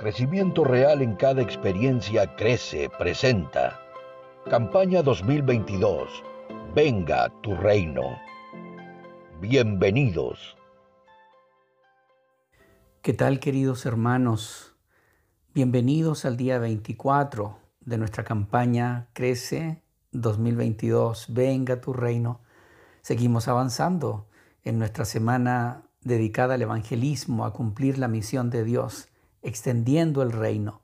Crecimiento Real en cada experiencia crece, presenta. Campaña 2022. Venga tu reino. Bienvenidos. ¿Qué tal queridos hermanos? Bienvenidos al día 24 de nuestra campaña Crece 2022. Venga tu reino. Seguimos avanzando en nuestra semana dedicada al evangelismo, a cumplir la misión de Dios, extendiendo el reino.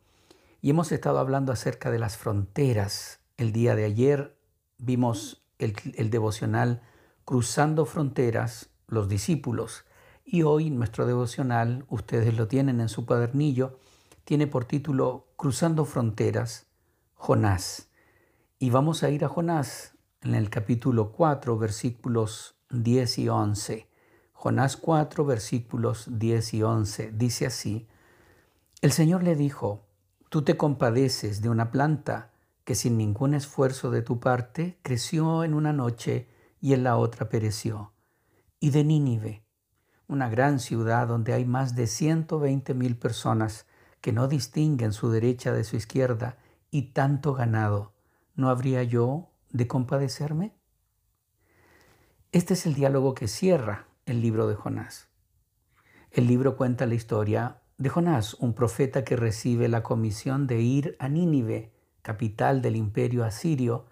Y hemos estado hablando acerca de las fronteras. El día de ayer vimos el, devocional Cruzando Fronteras, los discípulos. Y hoy nuestro devocional, ustedes lo tienen en su cuadernillo, tiene por título Cruzando Fronteras, Jonás. Y vamos a ir a Jonás en el capítulo 4, versículos 10 y 11. Jonás 4, versículos 10 y 11. Dice así, El Señor le dijo, Tú te compadeces de una planta que sin ningún esfuerzo de tu parte creció en una noche y en la otra pereció. Y de Nínive, una gran ciudad donde hay más de 120 mil personas que no distinguen su derecha de su izquierda y tanto ganado, ¿no habría yo de compadecerme? Este es el diálogo que cierra el libro de Jonás. El libro cuenta la historia de Jonás, un profeta que recibe la comisión de ir a Nínive, capital del imperio asirio,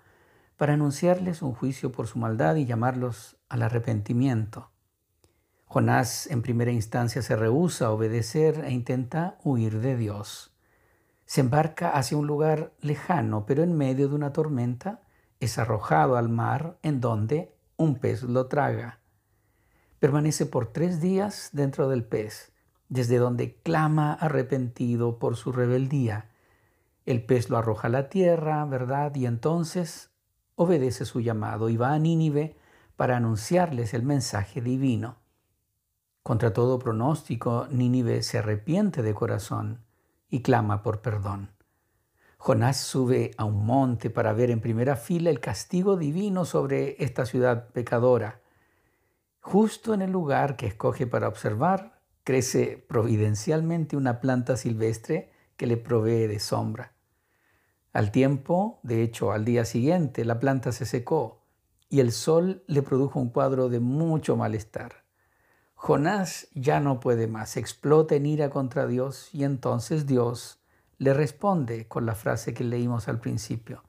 para anunciarles un juicio por su maldad y llamarlos al arrepentimiento. Jonás en primera instancia se rehúsa a obedecer e intenta huir de Dios. Se embarca hacia un lugar lejano, pero en medio de una tormenta es arrojado al mar en donde un pez lo traga. Permanece por tres días dentro del pez, desde donde clama arrepentido por su rebeldía. El pez lo arroja a la tierra, ¿verdad? Y entonces obedece su llamado y va a Nínive para anunciarles el mensaje divino. Contra todo pronóstico, Nínive se arrepiente de corazón y clama por perdón. Jonás sube a un monte para ver en primera fila el castigo divino sobre esta ciudad pecadora. Justo en el lugar que escoge para observar, crece providencialmente una planta silvestre que le provee de sombra. Al tiempo, de hecho al día siguiente, la planta se secó y el sol le produjo un cuadro de mucho malestar. Jonás ya no puede más, explota en ira contra Dios y entonces Dios le responde con la frase que leímos al principio.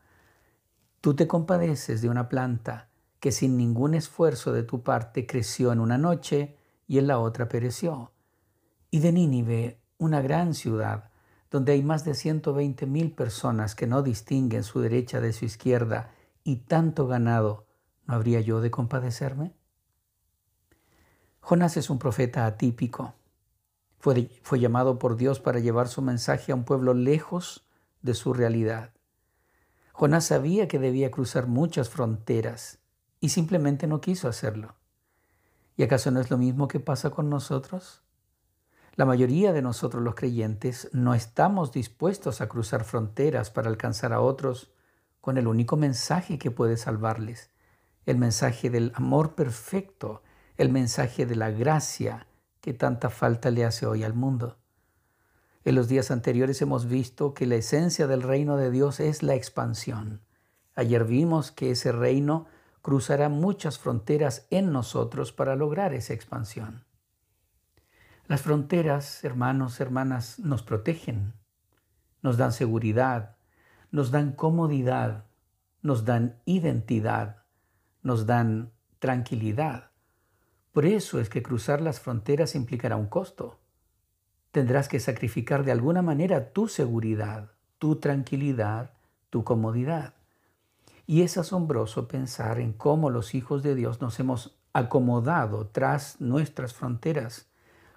Tú te compadeces de una planta que sin ningún esfuerzo de tu parte creció en una noche y en la otra pereció. Y de Nínive, una gran ciudad, donde hay más de 120 mil personas que no distinguen su derecha de su izquierda y tanto ganado, ¿no habría yo de compadecerme? Jonás es un profeta atípico. Fue, fue, llamado por Dios para llevar su mensaje a un pueblo lejos de su realidad. Jonás sabía que debía cruzar muchas fronteras y simplemente no quiso hacerlo. ¿Y acaso no es lo mismo que pasa con nosotros? La mayoría de nosotros los creyentes no estamos dispuestos a cruzar fronteras para alcanzar a otros con el único mensaje que puede salvarles, el mensaje del amor perfecto el mensaje de la gracia que tanta falta le hace hoy al mundo. En los días anteriores hemos visto que la esencia del reino de Dios es la expansión. Ayer vimos que ese reino cruzará muchas fronteras en nosotros para lograr esa expansión. Las fronteras, hermanos, hermanas, nos protegen, nos dan seguridad, nos dan comodidad, nos dan identidad, nos dan tranquilidad. Por eso es que cruzar las fronteras implicará un costo. Tendrás que sacrificar de alguna manera tu seguridad, tu tranquilidad, tu comodidad. Y es asombroso pensar en cómo los hijos de Dios nos hemos acomodado tras nuestras fronteras,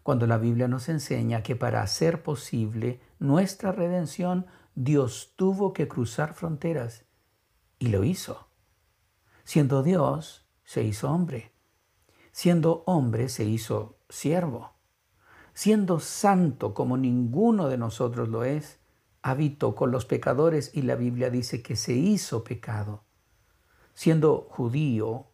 cuando la Biblia nos enseña que para hacer posible nuestra redención, Dios tuvo que cruzar fronteras. Y lo hizo. Siendo Dios, se hizo hombre Siendo hombre se hizo siervo. Siendo santo como ninguno de nosotros lo es, habitó con los pecadores y la Biblia dice que se hizo pecado. Siendo judío,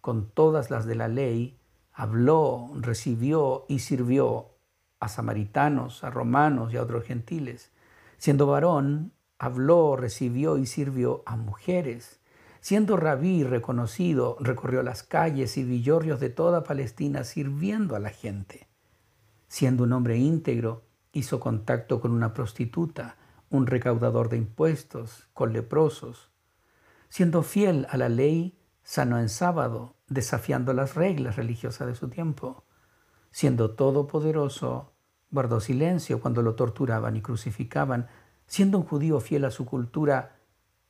con todas las de la ley, habló, recibió y sirvió a samaritanos, a romanos y a otros gentiles. Siendo varón, habló, recibió y sirvió a mujeres. Siendo rabí reconocido, recorrió las calles y villorrios de toda Palestina sirviendo a la gente. Siendo un hombre íntegro, hizo contacto con una prostituta, un recaudador de impuestos, con leprosos. Siendo fiel a la ley, sanó en sábado, desafiando las reglas religiosas de su tiempo. Siendo todopoderoso, guardó silencio cuando lo torturaban y crucificaban. Siendo un judío fiel a su cultura,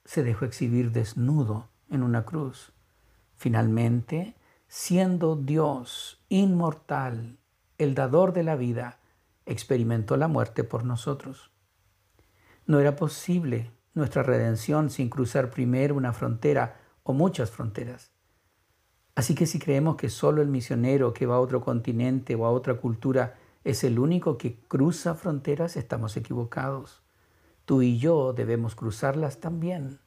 se dejó exhibir desnudo en una cruz. Finalmente, siendo Dios inmortal, el dador de la vida, experimentó la muerte por nosotros. No era posible nuestra redención sin cruzar primero una frontera o muchas fronteras. Así que si creemos que solo el misionero que va a otro continente o a otra cultura es el único que cruza fronteras, estamos equivocados. Tú y yo debemos cruzarlas también.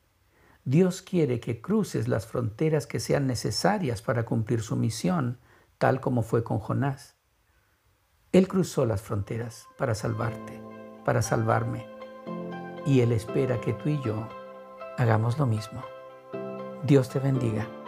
Dios quiere que cruces las fronteras que sean necesarias para cumplir su misión, tal como fue con Jonás. Él cruzó las fronteras para salvarte, para salvarme, y Él espera que tú y yo hagamos lo mismo. Dios te bendiga.